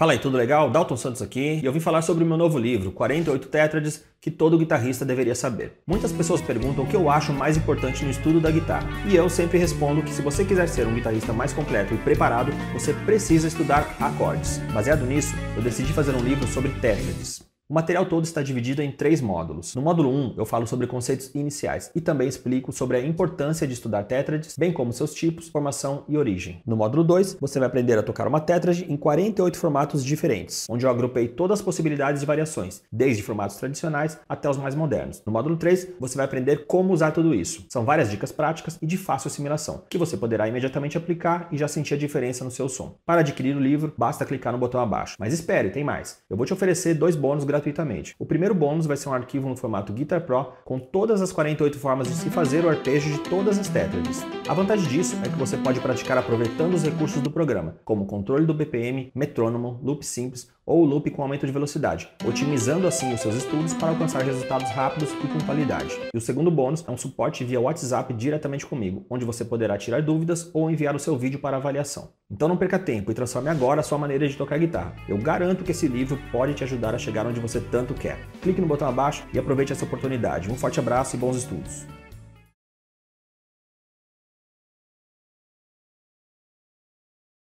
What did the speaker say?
Fala aí, tudo legal? Dalton Santos aqui e eu vim falar sobre o meu novo livro, 48 Tétrades, que todo guitarrista deveria saber. Muitas pessoas perguntam o que eu acho mais importante no estudo da guitarra, e eu sempre respondo que se você quiser ser um guitarrista mais completo e preparado, você precisa estudar acordes. Baseado nisso, eu decidi fazer um livro sobre tétrades. O material todo está dividido em três módulos. No módulo 1, eu falo sobre conceitos iniciais e também explico sobre a importância de estudar tétrades, bem como seus tipos, formação e origem. No módulo 2, você vai aprender a tocar uma tétrade em 48 formatos diferentes, onde eu agrupei todas as possibilidades de variações, desde formatos tradicionais até os mais modernos. No módulo 3, você vai aprender como usar tudo isso. São várias dicas práticas e de fácil assimilação, que você poderá imediatamente aplicar e já sentir a diferença no seu som. Para adquirir o livro, basta clicar no botão abaixo. Mas espere, tem mais. Eu vou te oferecer dois bônus gratuitos gratuitamente. O primeiro bônus vai ser um arquivo no formato Guitar Pro com todas as 48 formas de se fazer o arpejo de todas as tétrades. A vantagem disso é que você pode praticar aproveitando os recursos do programa, como controle do BPM, metrônomo, loop simples ou loop com aumento de velocidade, otimizando assim os seus estudos para alcançar resultados rápidos e com qualidade. E o segundo bônus é um suporte via WhatsApp diretamente comigo, onde você poderá tirar dúvidas ou enviar o seu vídeo para avaliação. Então não perca tempo e transforme agora a sua maneira de tocar guitarra. Eu garanto que esse livro pode te ajudar a chegar onde você tanto quer. Clique no botão abaixo e aproveite essa oportunidade. Um forte abraço e bons estudos!